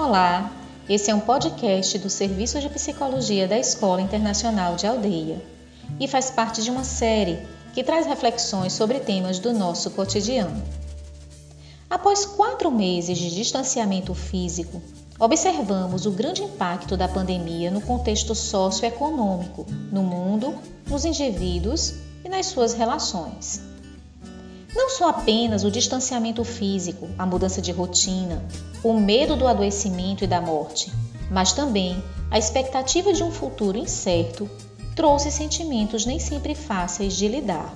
Olá, esse é um podcast do Serviço de Psicologia da Escola Internacional de Aldeia e faz parte de uma série que traz reflexões sobre temas do nosso cotidiano. Após quatro meses de distanciamento físico, observamos o grande impacto da pandemia no contexto socioeconômico, no mundo, nos indivíduos e nas suas relações. Não só apenas o distanciamento físico, a mudança de rotina, o medo do adoecimento e da morte, mas também a expectativa de um futuro incerto trouxe sentimentos nem sempre fáceis de lidar.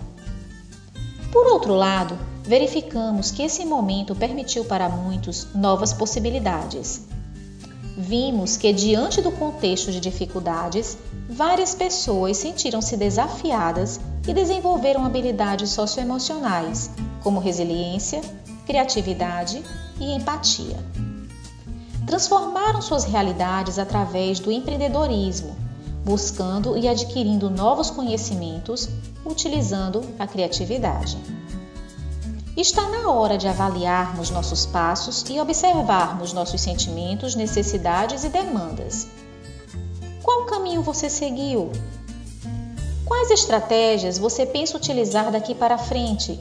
Por outro lado, verificamos que esse momento permitiu para muitos novas possibilidades. Vimos que, diante do contexto de dificuldades, várias pessoas sentiram-se desafiadas e desenvolveram habilidades socioemocionais, como resiliência, criatividade e empatia. Transformaram suas realidades através do empreendedorismo, buscando e adquirindo novos conhecimentos utilizando a criatividade. Está na hora de avaliarmos nossos passos e observarmos nossos sentimentos, necessidades e demandas. Qual caminho você seguiu? Quais estratégias você pensa utilizar daqui para frente,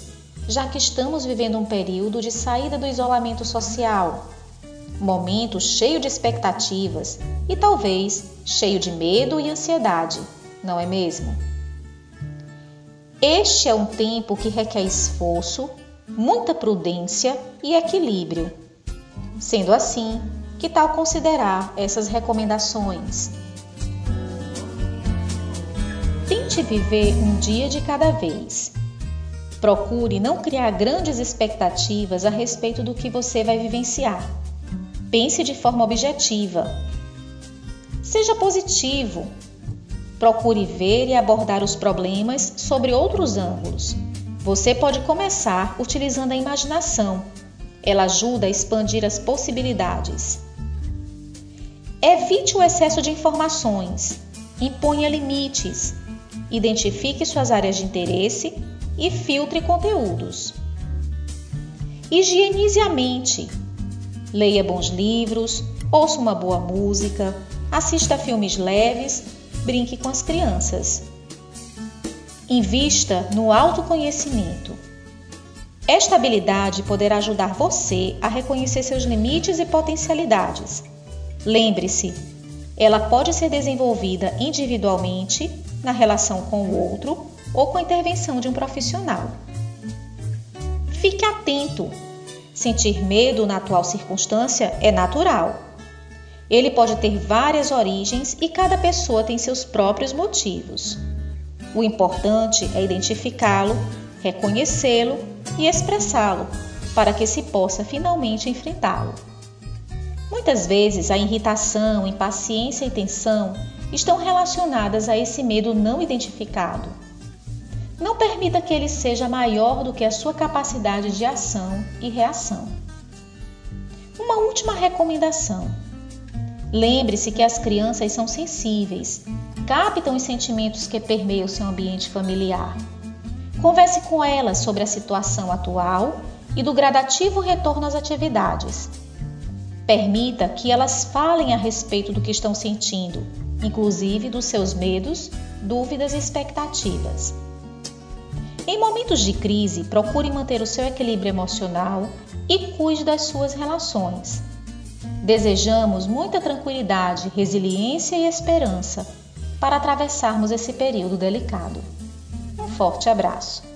já que estamos vivendo um período de saída do isolamento social? Momento cheio de expectativas e talvez cheio de medo e ansiedade, não é mesmo? Este é um tempo que requer esforço, muita prudência e equilíbrio. Sendo assim, que tal considerar essas recomendações? Tente viver um dia de cada vez. Procure não criar grandes expectativas a respeito do que você vai vivenciar. Pense de forma objetiva. Seja positivo. Procure ver e abordar os problemas sobre outros ângulos. Você pode começar utilizando a imaginação. Ela ajuda a expandir as possibilidades. Evite o excesso de informações. Imponha limites identifique suas áreas de interesse e filtre conteúdos. Higienize a mente. Leia bons livros, ouça uma boa música, assista a filmes leves, brinque com as crianças. Invista no autoconhecimento. Esta habilidade poderá ajudar você a reconhecer seus limites e potencialidades. Lembre-se, ela pode ser desenvolvida individualmente na relação com o outro ou com a intervenção de um profissional. Fique atento. Sentir medo na atual circunstância é natural. Ele pode ter várias origens e cada pessoa tem seus próprios motivos. O importante é identificá-lo, reconhecê-lo e expressá-lo para que se possa finalmente enfrentá-lo. Muitas vezes a irritação, impaciência e tensão estão relacionadas a esse medo não identificado. Não permita que ele seja maior do que a sua capacidade de ação e reação. Uma última recomendação: lembre-se que as crianças são sensíveis, captam os sentimentos que permeiam seu ambiente familiar. Converse com elas sobre a situação atual e do gradativo retorno às atividades. Permita que elas falem a respeito do que estão sentindo inclusive dos seus medos, dúvidas e expectativas. Em momentos de crise, procure manter o seu equilíbrio emocional e cuide das suas relações. Desejamos muita tranquilidade, resiliência e esperança para atravessarmos esse período delicado. Um forte abraço!